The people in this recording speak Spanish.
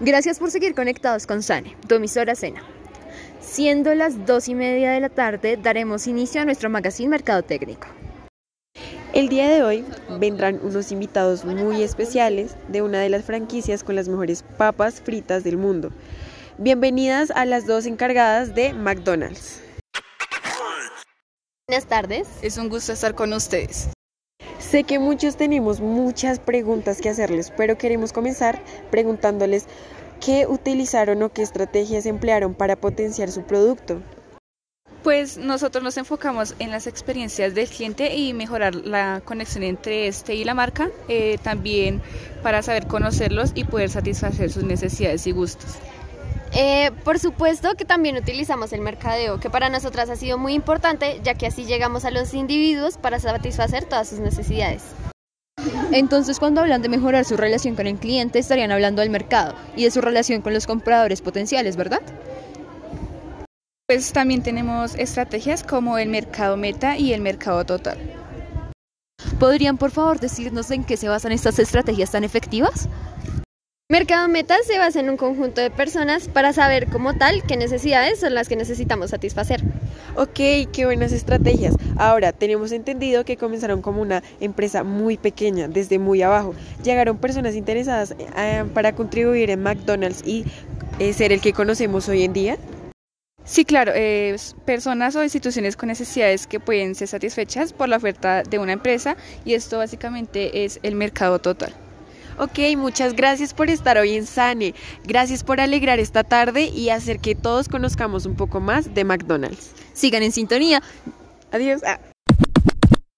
Gracias por seguir conectados con Sane, tu emisora Cena. Siendo las dos y media de la tarde, daremos inicio a nuestro magazine Mercado Técnico. El día de hoy vendrán unos invitados muy especiales de una de las franquicias con las mejores papas fritas del mundo. Bienvenidas a las dos encargadas de McDonald's. Buenas tardes. Es un gusto estar con ustedes. Sé que muchos tenemos muchas preguntas que hacerles, pero queremos comenzar preguntándoles qué utilizaron o qué estrategias emplearon para potenciar su producto. Pues nosotros nos enfocamos en las experiencias del cliente y mejorar la conexión entre este y la marca, eh, también para saber conocerlos y poder satisfacer sus necesidades y gustos. Eh, por supuesto que también utilizamos el mercadeo, que para nosotras ha sido muy importante, ya que así llegamos a los individuos para satisfacer todas sus necesidades. Entonces, cuando hablan de mejorar su relación con el cliente, estarían hablando del mercado y de su relación con los compradores potenciales, ¿verdad? Pues también tenemos estrategias como el mercado meta y el mercado total. ¿Podrían, por favor, decirnos en qué se basan estas estrategias tan efectivas? Mercado Meta se basa en un conjunto de personas para saber como tal qué necesidades son las que necesitamos satisfacer. Ok, qué buenas estrategias. Ahora, tenemos entendido que comenzaron como una empresa muy pequeña, desde muy abajo. Llegaron personas interesadas eh, para contribuir en McDonald's y eh, ser el que conocemos hoy en día. Sí, claro, eh, personas o instituciones con necesidades que pueden ser satisfechas por la oferta de una empresa y esto básicamente es el mercado total. Ok, muchas gracias por estar hoy en Sane. Gracias por alegrar esta tarde y hacer que todos conozcamos un poco más de McDonald's. Sigan en sintonía. Adiós. Ah.